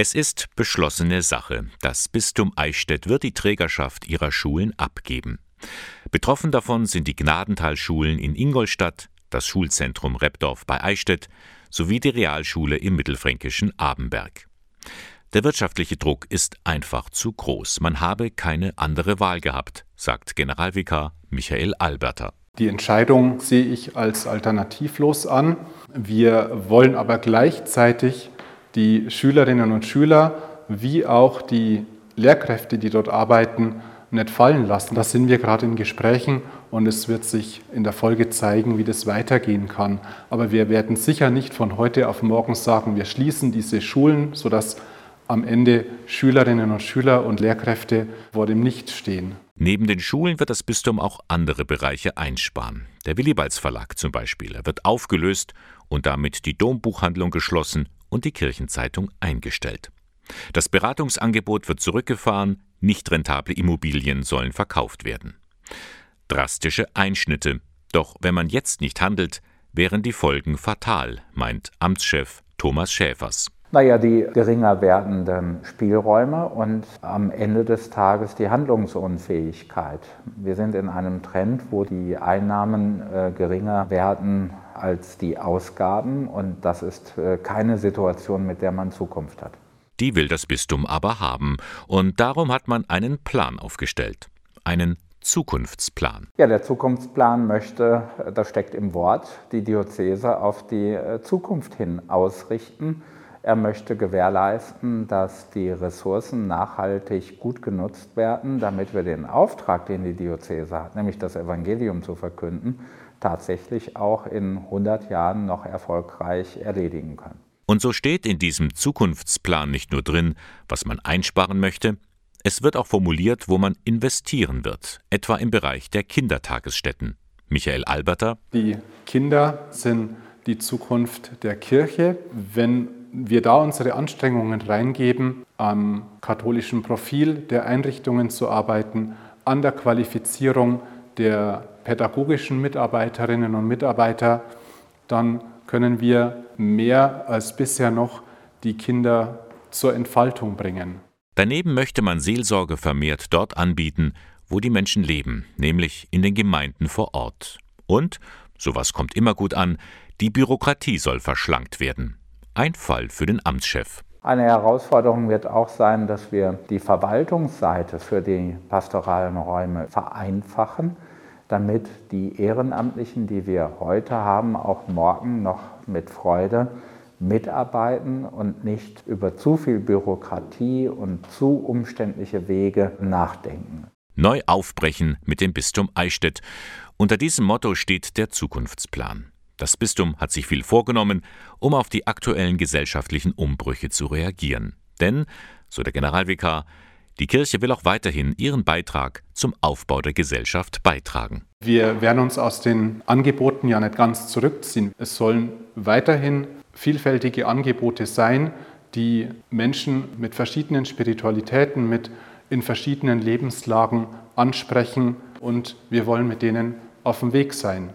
Es ist beschlossene Sache. Das Bistum Eichstätt wird die Trägerschaft ihrer Schulen abgeben. Betroffen davon sind die Gnadentalschulen in Ingolstadt, das Schulzentrum Repdorf bei Eichstätt sowie die Realschule im mittelfränkischen Abenberg. Der wirtschaftliche Druck ist einfach zu groß. Man habe keine andere Wahl gehabt, sagt Generalvikar Michael Alberter. Die Entscheidung sehe ich als alternativlos an. Wir wollen aber gleichzeitig die Schülerinnen und Schüler wie auch die Lehrkräfte, die dort arbeiten, nicht fallen lassen. Da sind wir gerade in Gesprächen und es wird sich in der Folge zeigen, wie das weitergehen kann. Aber wir werden sicher nicht von heute auf morgen sagen, wir schließen diese Schulen, sodass am Ende Schülerinnen und Schüler und Lehrkräfte vor dem Nichts stehen. Neben den Schulen wird das Bistum auch andere Bereiche einsparen. Der Willibalds Verlag zum Beispiel wird aufgelöst und damit die Dombuchhandlung geschlossen und die Kirchenzeitung eingestellt. Das Beratungsangebot wird zurückgefahren, nicht rentable Immobilien sollen verkauft werden. Drastische Einschnitte. Doch wenn man jetzt nicht handelt, wären die Folgen fatal, meint Amtschef Thomas Schäfers. Naja, die geringer werdenden Spielräume und am Ende des Tages die Handlungsunfähigkeit. Wir sind in einem Trend, wo die Einnahmen äh, geringer werden als die Ausgaben und das ist äh, keine Situation, mit der man Zukunft hat. Die will das Bistum aber haben und darum hat man einen Plan aufgestellt. Einen Zukunftsplan. Ja, der Zukunftsplan möchte, das steckt im Wort, die Diözese auf die äh, Zukunft hin ausrichten er möchte gewährleisten, dass die Ressourcen nachhaltig gut genutzt werden, damit wir den Auftrag, den die Diözese hat, nämlich das Evangelium zu verkünden, tatsächlich auch in 100 Jahren noch erfolgreich erledigen können. Und so steht in diesem Zukunftsplan nicht nur drin, was man einsparen möchte, es wird auch formuliert, wo man investieren wird, etwa im Bereich der Kindertagesstätten. Michael Alberter. Die Kinder sind die Zukunft der Kirche. Wenn wir da unsere Anstrengungen reingeben, am katholischen Profil der Einrichtungen zu arbeiten, an der Qualifizierung der pädagogischen Mitarbeiterinnen und Mitarbeiter, dann können wir mehr als bisher noch die Kinder zur Entfaltung bringen. Daneben möchte man Seelsorge vermehrt dort anbieten, wo die Menschen leben, nämlich in den Gemeinden vor Ort. Und, sowas kommt immer gut an, die Bürokratie soll verschlankt werden. Ein Fall für den Amtschef. Eine Herausforderung wird auch sein, dass wir die Verwaltungsseite für die pastoralen Räume vereinfachen, damit die Ehrenamtlichen, die wir heute haben, auch morgen noch mit Freude mitarbeiten und nicht über zu viel Bürokratie und zu umständliche Wege nachdenken. Neu aufbrechen mit dem Bistum Eichstätt. Unter diesem Motto steht der Zukunftsplan. Das Bistum hat sich viel vorgenommen, um auf die aktuellen gesellschaftlichen Umbrüche zu reagieren. Denn, so der Generalvikar, die Kirche will auch weiterhin ihren Beitrag zum Aufbau der Gesellschaft beitragen. Wir werden uns aus den Angeboten ja nicht ganz zurückziehen. Es sollen weiterhin vielfältige Angebote sein, die Menschen mit verschiedenen Spiritualitäten, mit in verschiedenen Lebenslagen ansprechen und wir wollen mit denen auf dem Weg sein.